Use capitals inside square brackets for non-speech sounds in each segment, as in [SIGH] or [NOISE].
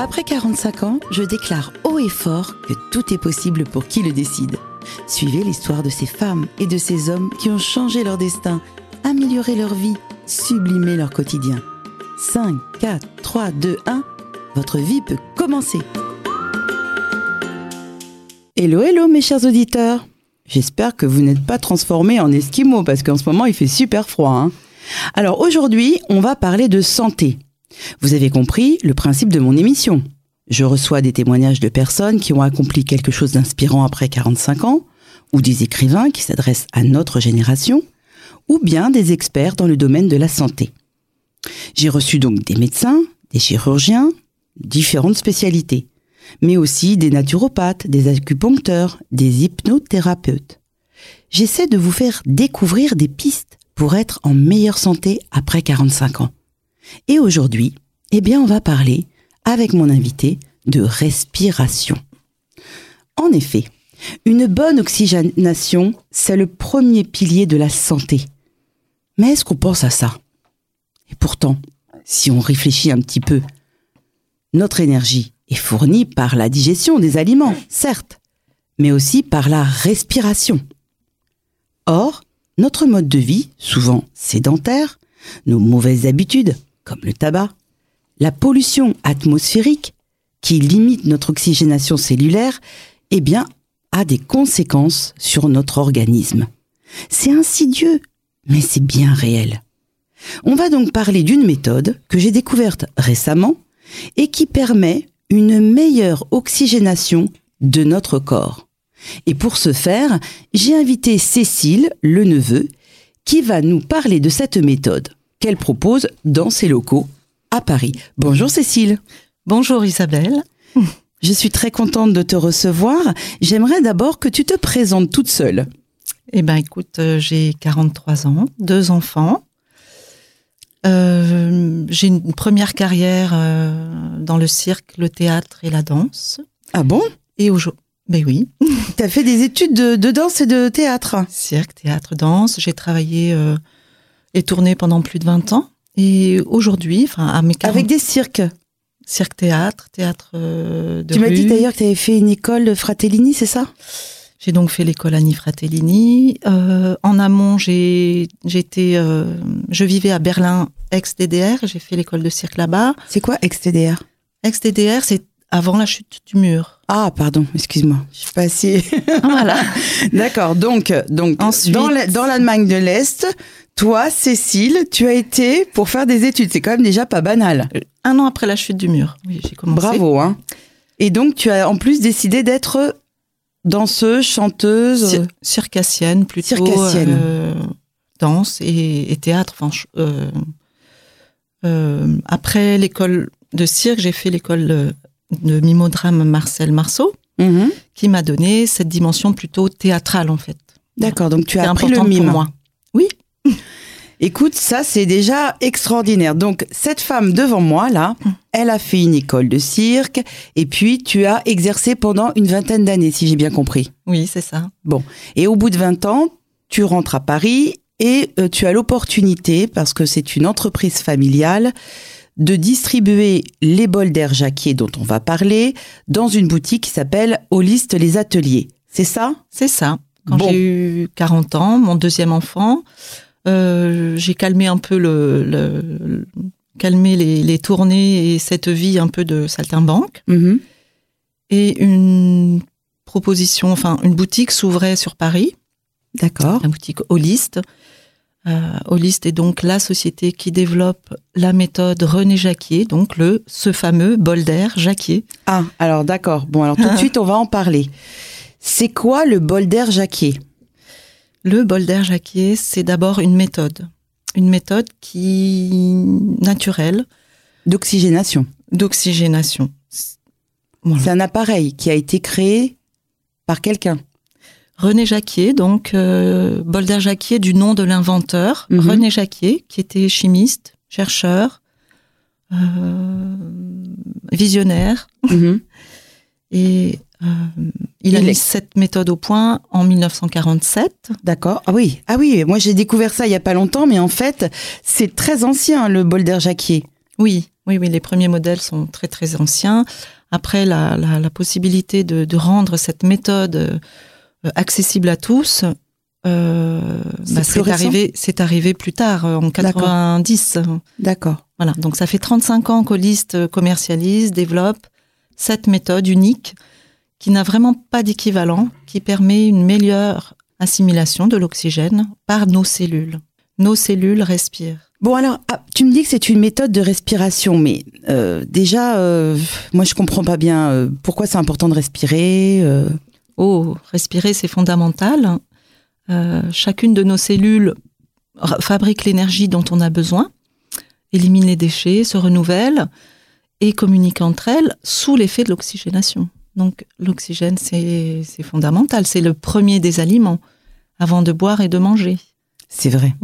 Après 45 ans, je déclare haut et fort que tout est possible pour qui le décide. Suivez l'histoire de ces femmes et de ces hommes qui ont changé leur destin, amélioré leur vie, sublimé leur quotidien. 5, 4, 3, 2, 1, votre vie peut commencer. Hello, hello mes chers auditeurs. J'espère que vous n'êtes pas transformés en esquimaux parce qu'en ce moment il fait super froid. hein. Alors aujourd'hui, on va parler de santé. Vous avez compris le principe de mon émission. Je reçois des témoignages de personnes qui ont accompli quelque chose d'inspirant après 45 ans, ou des écrivains qui s'adressent à notre génération, ou bien des experts dans le domaine de la santé. J'ai reçu donc des médecins, des chirurgiens, différentes spécialités, mais aussi des naturopathes, des acupuncteurs, des hypnothérapeutes. J'essaie de vous faire découvrir des pistes pour être en meilleure santé après 45 ans. Et aujourd'hui, eh bien, on va parler, avec mon invité, de respiration. En effet, une bonne oxygénation, c'est le premier pilier de la santé. Mais est-ce qu'on pense à ça? Et pourtant, si on réfléchit un petit peu, notre énergie est fournie par la digestion des aliments, certes, mais aussi par la respiration. Or, notre mode de vie, souvent sédentaire, nos mauvaises habitudes, comme le tabac, la pollution atmosphérique, qui limite notre oxygénation cellulaire, eh bien, a des conséquences sur notre organisme. C'est insidieux, mais c'est bien réel. On va donc parler d'une méthode que j'ai découverte récemment et qui permet une meilleure oxygénation de notre corps. Et pour ce faire, j'ai invité Cécile, le neveu, qui va nous parler de cette méthode qu'elle propose dans ses locaux à Paris. Bonjour Cécile. Bonjour Isabelle. [LAUGHS] Je suis très contente de te recevoir. J'aimerais d'abord que tu te présentes toute seule. Eh ben écoute, euh, j'ai 43 ans, deux enfants. Euh, j'ai une première carrière euh, dans le cirque, le théâtre et la danse. Ah bon? Et aujourd'hui, ben oui, Tu as fait des études de, de danse et de théâtre? cirque, théâtre, danse. J'ai travaillé euh, et tourné pendant plus de 20 ans. Et aujourd'hui, enfin à mes 40 Avec des cirques. cirque, théâtre, théâtre euh, de Tu m'as dit d'ailleurs que tu avais fait une école de Fratellini, c'est ça? J'ai donc fait l'école Annie Fratellini. Euh, en amont, j'ai j'étais, euh, je vivais à Berlin, ex-DDR. J'ai fait l'école de cirque là-bas. C'est quoi ex-TDR Ex-DDR, c'est avant la chute du mur. Ah, pardon, excuse-moi. Je suis pas assez. voilà. [LAUGHS] D'accord, donc, donc Ensuite- dans l'Allemagne de l'Est, toi, Cécile, tu as été pour faire des études. C'est quand même déjà pas banal. Un an après la chute du mur. Oui, j'ai commencé. Bravo, hein. Et donc, tu as en plus décidé d'être danseuse, chanteuse. Cir- circassienne plutôt. Circassienne. euh, danse et, et théâtre. Enfin, euh, euh, après l'école de cirque, j'ai fait l'école de, mimodrame Marcel Marceau, Mhm. qui m'a donné cette dimension plutôt théâtrale en fait. D'accord, donc tu as appris le mime. pour moi. Écoute, ça c'est déjà extraordinaire. Donc cette femme devant moi là, elle a fait une école de cirque et puis tu as exercé pendant une vingtaine d'années, si j'ai bien compris. Oui, c'est ça. Et au bout de 20 ans, tu rentres à Paris et euh, tu as l'opportunité, parce que c'est une entreprise familiale, de distribuer les bols d'air Jacquier dont on va parler dans une boutique qui s'appelle Holiste les Ateliers. C'est ça? C'est ça. Quand Bon. j'ai eu 40 ans, mon deuxième enfant, euh, j'ai calmé un peu le, le- le- calmé les, les tournées et cette vie un peu de saltimbanque. Mhm. Et une proposition, enfin une boutique s'ouvrait sur Paris, D'accord. la boutique Holiste. Euh, Holiste est donc la société qui développe la méthode René Jacquier, donc le ce fameux bol d'air Jacquier. Ah, alors d'accord. Bon, alors tout de [LAUGHS] suite, on va en parler. C'est quoi le bol d'air Jacquier? Le bol d'air Jacquier, c'est d'abord une méthode, une méthode qui naturelle D'oxygénation. d'oxygénation. Voilà. C'est un appareil qui a été créé par quelqu'un. René Jacquier, donc euh, bol d'air Jacquier du nom de l'inventeur, Mhm. René Jacquier, qui était chimiste, chercheur, euh, visionnaire, Mhm. et euh, il a est- mis cette méthode au point en 1947. D'accord. Ah oui, ah oui. Moi j'ai découvert ça il y a pas longtemps, mais en fait c'est très ancien le bol d'air Jacquier. Oui, oui, oui, les premiers modèles sont très très anciens. Après, la, la, possibilité de, de, rendre cette méthode euh, accessible à tous, euh, c'est bah, arrivé, c'est arrivé plus tard, en 90. D'accord. Voilà, donc ça fait 35 ans qu'Holist commercialise, développe cette méthode unique qui n'a vraiment pas d'équivalent, qui permet une meilleure assimilation de l'oxygène par nos cellules. Nos cellules respirent. Bon alors, ah, tu me dis que c'est une méthode de respiration, mais euh, déjà, euh, moi je comprends pas bien euh, pourquoi c'est important de respirer. Oh, respirer c'est fondamental. chacune de nos cellules fabrique l'énergie dont on a besoin, élimine les déchets, se renouvelle et communique entre elles sous l'effet de l'oxygénation. Donc l'oxygène c'est fondamental, c'est le premier des aliments avant de boire et de manger. C'est vrai.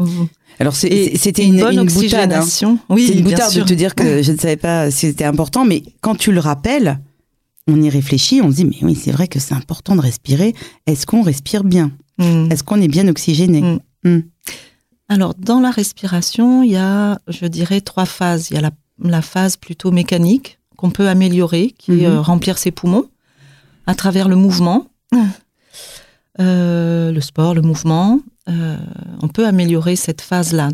Alors c'était une, bonne oxygénation. Oui, c'est une boutarde de te dire que je ne savais pas si c'était important, mais quand tu le rappelles, on y réfléchit, on se dit mais oui c'est vrai que c'est important de respirer. Est-ce qu'on respire bien? Hmm. Est-ce qu'on est bien oxygéné? Hmm. Hmm. Alors dans la respiration, il y a, je dirais, trois phases. Il y a la, phase plutôt mécanique qu'on peut améliorer, qui est mhm. euh, remplir ses poumons à travers le mouvement, [LAUGHS] euh, le sport, le mouvement. Euh, on peut améliorer cette phase-là,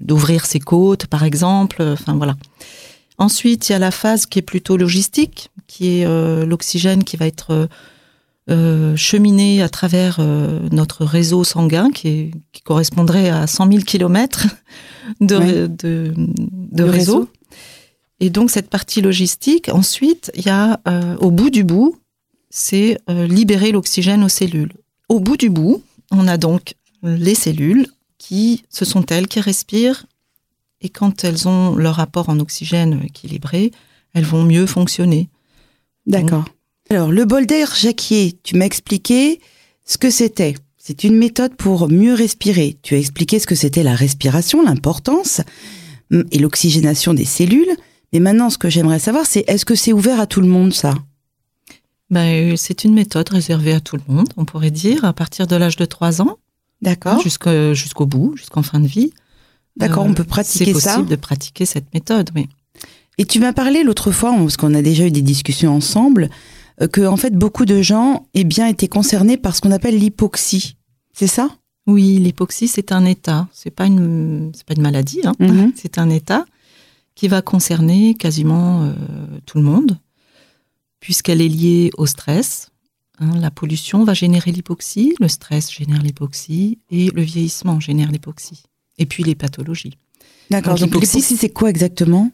d'ouvrir de, ses côtes, par exemple. Enfin voilà. Ensuite, il y a la phase qui est plutôt logistique, qui est euh, l'oxygène qui va être cheminé à travers notre réseau sanguin, qui, correspondrait à 100 000 kilomètres de, de, réseau. Et donc cette partie logistique. Ensuite, il y a au bout du bout, c'est libérer l'oxygène aux cellules. Au bout du bout, on a donc les cellules qui, ce sont elles qui respirent et quand elles ont leur apport en oxygène équilibré, elles vont mieux fonctionner. D'accord. Alors, le bol d'air Jacquier, tu m'as expliqué ce que c'était. C'est une méthode pour mieux respirer. Tu as expliqué ce que c'était la respiration, l'importance hum, et l'oxygénation des cellules. Mais maintenant, ce que j'aimerais savoir, c'est est-ce que c'est ouvert à tout le monde, ça? Ben, C'est une méthode réservée à tout le monde, on pourrait dire, à partir de l'âge de 3 ans. D'accord. Jusqu'au bout, jusqu'en fin de vie. D'accord, on peut euh, pratiquer ça? C'est possible de pratiquer cette méthode, oui. Et tu m'as parlé l'autre fois, parce qu'on a déjà eu des discussions ensemble, euh, que en fait beaucoup de gens aient bien été concernés par ce qu'on appelle l'hypoxie. C'est ça? Oui, l'hypoxie c'est un état. C'est pas une pas une maladie. Hein. Mhm. C'est un état qui va concerner quasiment euh, tout le monde puisqu'elle est liée au stress. Hein, la pollution va générer l'hypoxie, le stress génère l'hypoxie et le vieillissement génère l'hypoxie. Et puis les pathologies. D'accord. Donc, l'hypoxie, c'est quoi exactement?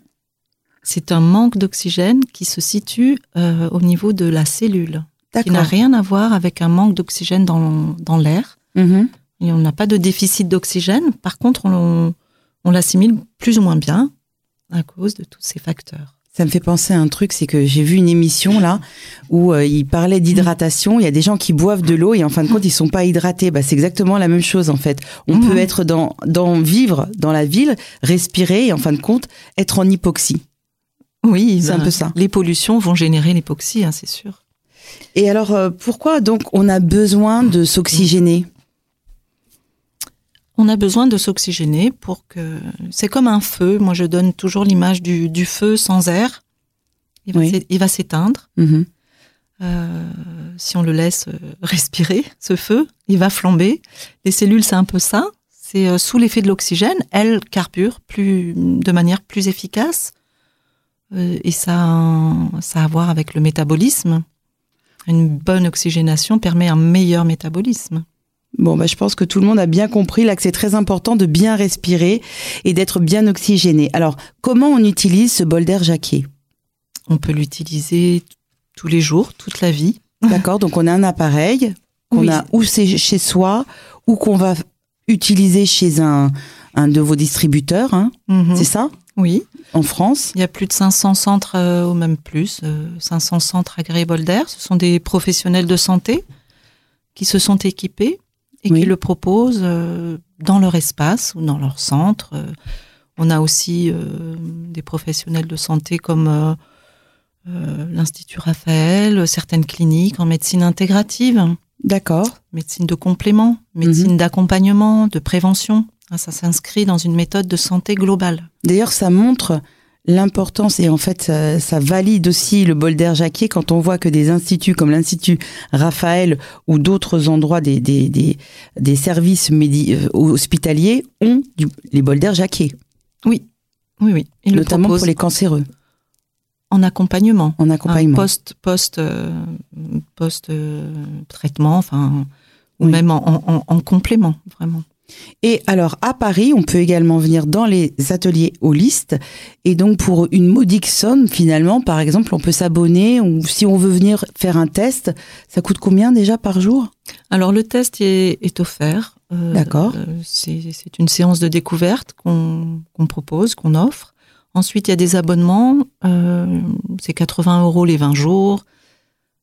C'est un manque d'oxygène qui se situe euh, au niveau de la cellule, qui n'a rien à voir avec un manque d'oxygène dans, dans l'air. Mm-hmm. Et on n'a pas de déficit d'oxygène. Par contre, on, on l'assimile plus ou moins bien à cause de tous ces facteurs. Ça me fait penser à un truc, c'est que j'ai vu une émission là où euh, il parlait d'hydratation. Il y a des gens qui boivent de l'eau et en fin de compte ils sont pas hydratés. Bah, c'est exactement la même chose en fait. On peut mhm. être dans, dans vivre dans la ville, respirer et en fin de compte être en hypoxie. Oui, c'est un ben, peu ça. Les pollutions vont générer l'hypoxie, hein, c'est sûr. Et alors euh, pourquoi donc on a besoin de s'oxygéner? On a besoin de s'oxygéner pour que c'est comme un feu. Moi, je donne toujours l'image du, feu sans air. Il va s'éteindre. Mm-hmm. Euh, si on le laisse euh, respirer, ce feu, il va flamber. Les cellules, c'est un peu ça. C'est euh, sous l'effet de l'oxygène, elles carburent plus, de manière plus efficace. et ça, ça a à voir avec le métabolisme. Une bonne oxygénation permet un meilleur métabolisme. Bon, bah, je pense que tout le monde a bien compris là que c'est très important de bien respirer et d'être bien oxygéné. Alors, comment on utilise ce bol d'air Jacquier? On peut l'utiliser tous les jours, toute la vie. [LAUGHS] D'accord, donc on a un appareil qu'on a ou c'est chez soi ou qu'on va utiliser chez un, un de vos distributeurs, hein. mhm. c'est ça? Oui. En France? Il y a plus de 500 centres, euh, ou même plus, 500 euh, centres agréés bol d'air. Ce sont des professionnels de santé qui se sont équipés et qui le proposent euh, dans leur espace ou dans leur centre. Euh, on a aussi euh, des professionnels de santé comme l'Institut Raphaël, certaines cliniques en médecine intégrative. D'accord. Médecine de complément, médecine mhm. d'accompagnement, de prévention, Ah, Ça s'inscrit dans une méthode de santé globale. D'ailleurs, ça montre l'importance et en fait, ça, ça valide aussi le bol d'air Jacquier quand on voit que des instituts comme l'Institut Raphaël ou d'autres endroits des, des, des, des services médi- euh, hospitaliers ont du, les bols d'air Jacquier, Oui, oui, oui. Ils notamment pour les cancéreux, en accompagnement. en accompagnement. post post euh, post euh, traitement enfin ou Oui. même en, en- en complément vraiment Et alors, à Paris, on peut également venir dans les ateliers holistes. Et donc, pour une modique somme, finalement, par exemple, on peut s'abonner ou si on veut venir faire un test, ça coûte combien déjà par jour? Alors le test est, est offert. Euh, D'accord. euh, c'est une séance de découverte qu'on qu'on propose qu'on offre. Ensuite il y a des abonnements. Euh, c'est 80 euros les 20 jours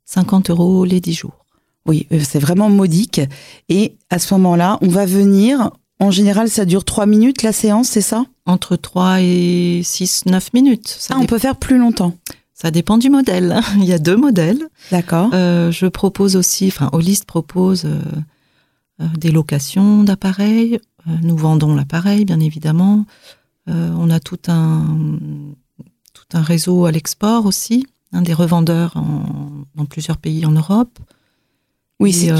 50 euros les 10 jours Oui, euh, c'est vraiment modique. Et à ce moment-là, on va venir. En général, ça dure trois minutes la séance, c'est ça? Entre 3 et 6 9 minutes ça, Ah, on peut faire plus longtemps. ça dépend du modèle [LAUGHS] il y a deux modèles D'accord. Euh, je propose aussi, enfin, Holist propose euh, euh, des locations d'appareils. Nous vendons l'appareil, bien évidemment. On a tout un, tout un réseau à l'export aussi, hein, des revendeurs en- dans plusieurs pays en Europe. Oui, c'est euh,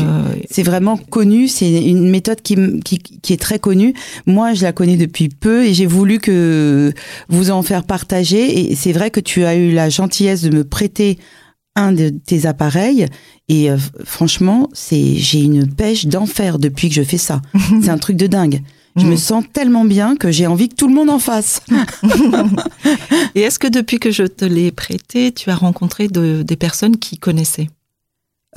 c'est vraiment connu. C'est une méthode qui, qui, qui est très connue. Moi, je la connais depuis peu et j'ai voulu que vous en faire partager. Et c'est vrai que tu as eu la gentillesse de me prêter un de tes appareils. Et euh, franchement, c'est j'ai une pêche d'enfer depuis que je fais ça. [LAUGHS] c'est un truc de dingue. Je me Mm. sens tellement bien que j'ai envie que tout le monde en fasse. [LAUGHS] Et est-ce que depuis que je te l'ai prêté, tu as rencontré de- des personnes qui connaissaient?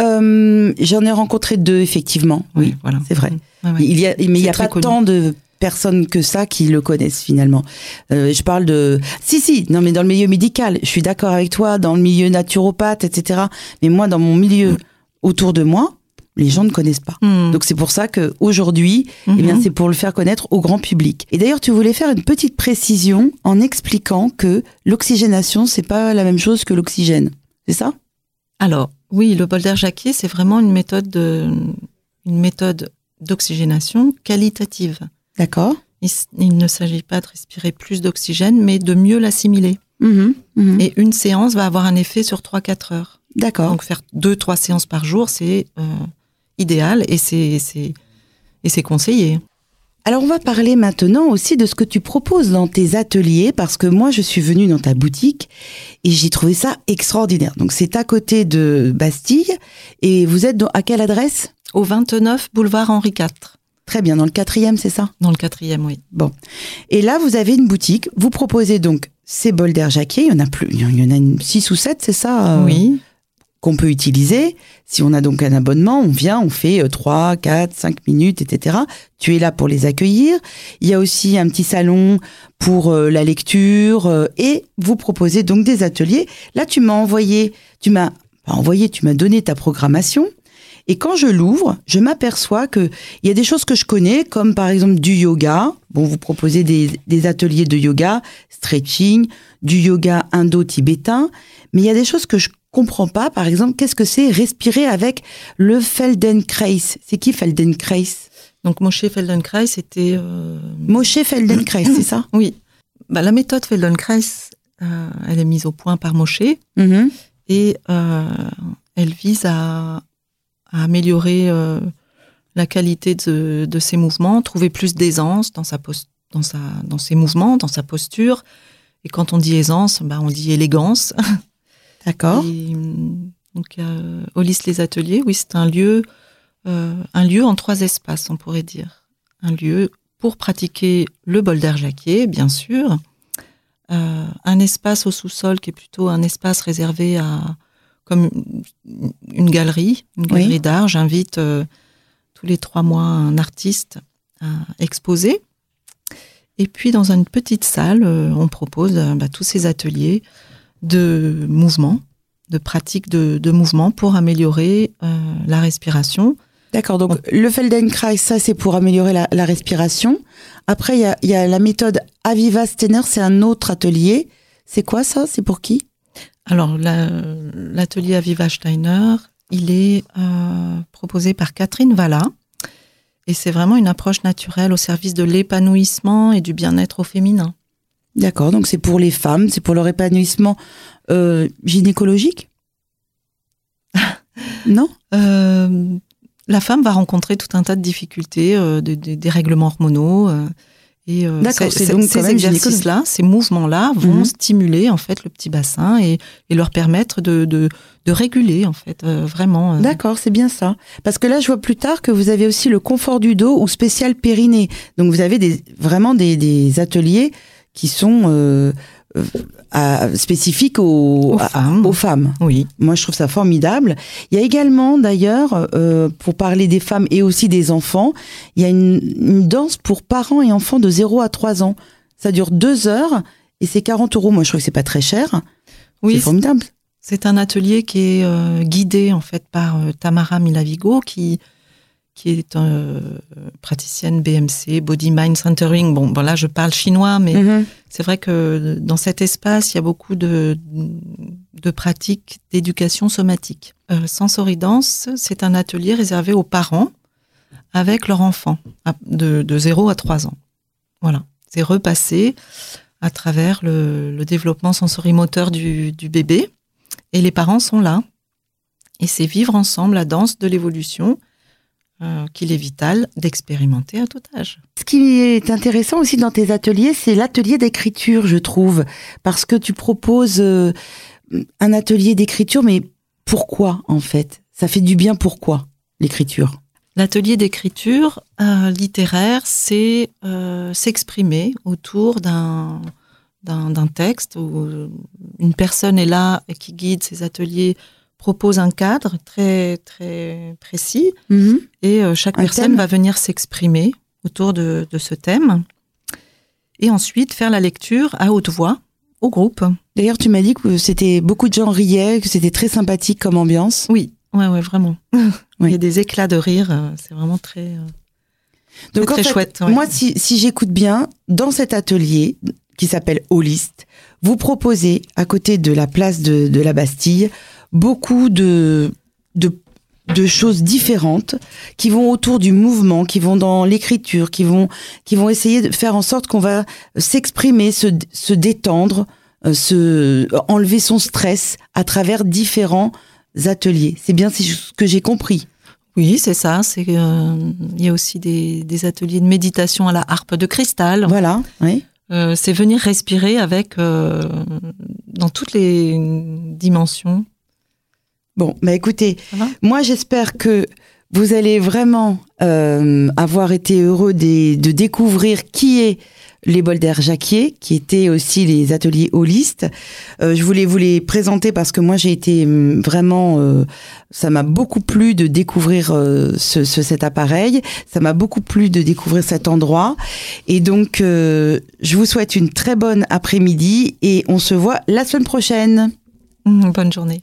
Euh, J'en ai rencontré deux, effectivement. Oui, voilà. c'est vrai. Ouais, ouais. Il y a, mais il n'y a pas connu. tant de personnes que ça qui le connaissent finalement. Euh, je parle de... Si, si, non mais dans le milieu médical, je suis d'accord avec toi, dans le milieu naturopathe, etc. Mais moi, dans mon milieu autour de moi, les gens ne connaissent pas. Hmm. Donc c'est pour ça que aujourd'hui, eh bien Mhm. c'est pour le faire connaître au grand public. Et d'ailleurs, tu voulais faire une petite précision en expliquant que l'oxygénation, c'est pas la même chose que l'oxygène. C'est ça? Alors, oui, le bol d'air Jacquier, c'est vraiment une méthode de, une méthode d'oxygénation qualitative. D'accord. Il, ne s'agit pas de respirer plus d'oxygène, mais de mieux l'assimiler. Mhm, mhm. Et une séance va avoir un effet sur 3-4 heures. D'accord. Donc faire deux, trois séances par jour, c'est euh, idéal et c'est conseillé. Alors on va parler maintenant aussi de ce que tu proposes dans tes ateliers parce que moi je suis venue dans ta boutique et j'ai trouvé ça extraordinaire. Donc c'est à côté de Bastille et vous êtes dans- à quelle adresse? Au 29 boulevard Henri IV, Très bien, dans le quatrième, c'est ça? Dans le quatrième, oui. Et là vous avez une boutique, vous proposez donc ces bols d'air Jacquier, il y en a plus, il y en a six ou sept, c'est ça? Euh, Oui, qu'on peut utiliser. Si on a donc un abonnement, on vient, on fait 3, 4, 5 minutes, etc. Tu es là pour les accueillir. Il y a aussi un petit salon pour euh, la lecture euh, et vous proposez donc des ateliers. Là, tu m'as envoyé, tu m'as envoyé, tu m'as donné ta programmation. Et quand je l'ouvre, je m'aperçois que il y a des choses que je connais, comme par exemple du yoga. Bon, vous proposez des, des ateliers de yoga, stretching, du yoga indo-tibétain, mais il y a des choses que je comprends pas. Par exemple, qu'est-ce que c'est respirer avec le Feldenkrais C'est qui Feldenkrais? Donc Moshe Feldenkrais, c'était... euh, Moshe Feldenkrais, c'est ça? Oui, bah, la méthode Feldenkrais, euh, elle est mise au point par Moshe. Mhm. et euh, elle vise à, à améliorer euh, la qualité de, de ses mouvements, trouver plus d'aisance dans sa dans sa dans ses mouvements, dans sa posture. Et quand on dit aisance, bah, on dit élégance. [LAUGHS] D'accord. Et, hum, donc euh, Olis les ateliers, oui, c'est un lieu euh, un lieu en trois espaces, on pourrait dire. Un lieu pour pratiquer le bol d'air Jacquier, bien sûr. Euh, un espace au sous-sol qui est plutôt un espace réservé à comme une galerie, une Oui. galerie d'art. J'invite euh, tous les trois mois un artiste à exposer. Et puis dans une petite salle, euh, on propose euh, bah, tous ces ateliers de mouvement, de pratique de, de mouvement pour améliorer euh, la respiration. D'accord. Donc le Feldenkrais, ça c'est pour améliorer la, la respiration. Après, il y a, il y a la méthode Aviva Steiner, c'est un autre atelier. C'est quoi ça? C'est pour qui? Alors, la- l'atelier Aviva Steiner, il est euh, proposé par Catherine Valla. Et c'est vraiment une approche naturelle au service de l'épanouissement et du bien-être au féminin. D'accord, donc c'est pour les femmes, c'est pour leur épanouissement euh, gynécologique [LAUGHS] Non? Euh, La femme va rencontrer tout un tas de difficultés, euh, des, des, des règlements hormonaux. euh, et euh, D'accord, c'est- c'est donc ces exercices-là, ces mouvements-là vont Mhm. stimuler en fait le petit bassin et, et leur permettre de, de, de réguler en fait euh, vraiment. D'accord, c'est bien ça. Parce que là, je vois plus tard que vous avez aussi le confort du dos ou spécial périnée. Donc vous avez des, vraiment des, des ateliers qui sont euh, euh, à- spécifiques aux, Aux à- femmes. aux femmes. Oui. Moi, je trouve ça formidable. Il y a également, d'ailleurs, euh, pour parler des femmes et aussi des enfants, il y a une, une danse pour parents et enfants de 0 à 3 ans. Ça dure deux heures et c'est 40 euros. Moi, je trouve que c'est pas très cher. c'est Oui, formidable. C'est un atelier qui est euh, guidé en fait par Tamara Milavigo, qui qui est euh, praticienne BMC, Body Mind Centering. Bon, bon là je parle chinois, mais Mhm. c'est vrai que dans cet espace il y a beaucoup de de pratiques d'éducation somatique. Euh, Sensoridance, c'est un atelier réservé aux parents avec leurs enfants à- de, de 0 à 3 ans. Voilà, c'est repassé à travers le, le développement sensorimoteur du, du bébé et les parents sont là. Et c'est vivre ensemble la danse de l'évolution euh, qu'il est vital d'expérimenter à tout âge. Ce qui est intéressant aussi dans tes ateliers, c'est l'atelier d'écriture, je trouve, parce que tu proposes euh, un atelier d'écriture, mais pourquoi en fait? Ça fait du bien pourquoi l'écriture? L'atelier d'écriture euh, littéraire, c'est s'exprimer autour d'un d'un texte où une personne est là et qui guide ces ateliers, propose un cadre très très précis et euh, chaque Un personne thème va venir s'exprimer autour de, de ce thème et ensuite faire la lecture à haute voix au groupe. D'ailleurs, tu m'as dit que c'était beaucoup de gens riaient, que c'était très sympathique comme ambiance. Oui, ouais, ouais, vraiment. Oui. [LAUGHS] Il y a des éclats de rire, euh, c'est vraiment très, euh, Donc très, en très fait, chouette. ouais. moi, si, si j'écoute bien, dans cet atelier qui s'appelle Holist, vous proposez, à côté de la place de, de la Bastille, beaucoup de, de, de choses différentes qui vont autour du mouvement, qui vont dans l'écriture, qui vont, qui vont essayer de faire en sorte qu'on va s'exprimer, se, se détendre, euh, se, enlever son stress à travers différents ateliers. C'est bien ce que j'ai compris. Oui, c'est ça. C'est euh, il y a aussi des, des ateliers de méditation à la harpe de cristal. Voilà, oui. Euh, c'est venir respirer avec euh, dans toutes les dimensions. Bon, bah écoutez, moi j'espère que vous allez vraiment euh, avoir été heureux de découvrir qui est les Bolder Jacquier, qui étaient aussi les ateliers holistes. Euh, je voulais vous les présenter parce que moi j'ai été hum, vraiment, euh, ça m'a beaucoup plu de découvrir euh, ce, ce- cet appareil, ça m'a beaucoup plu de découvrir cet endroit. Et donc euh, je vous souhaite une très bonne après-midi et on se voit la semaine prochaine. Bonne journée.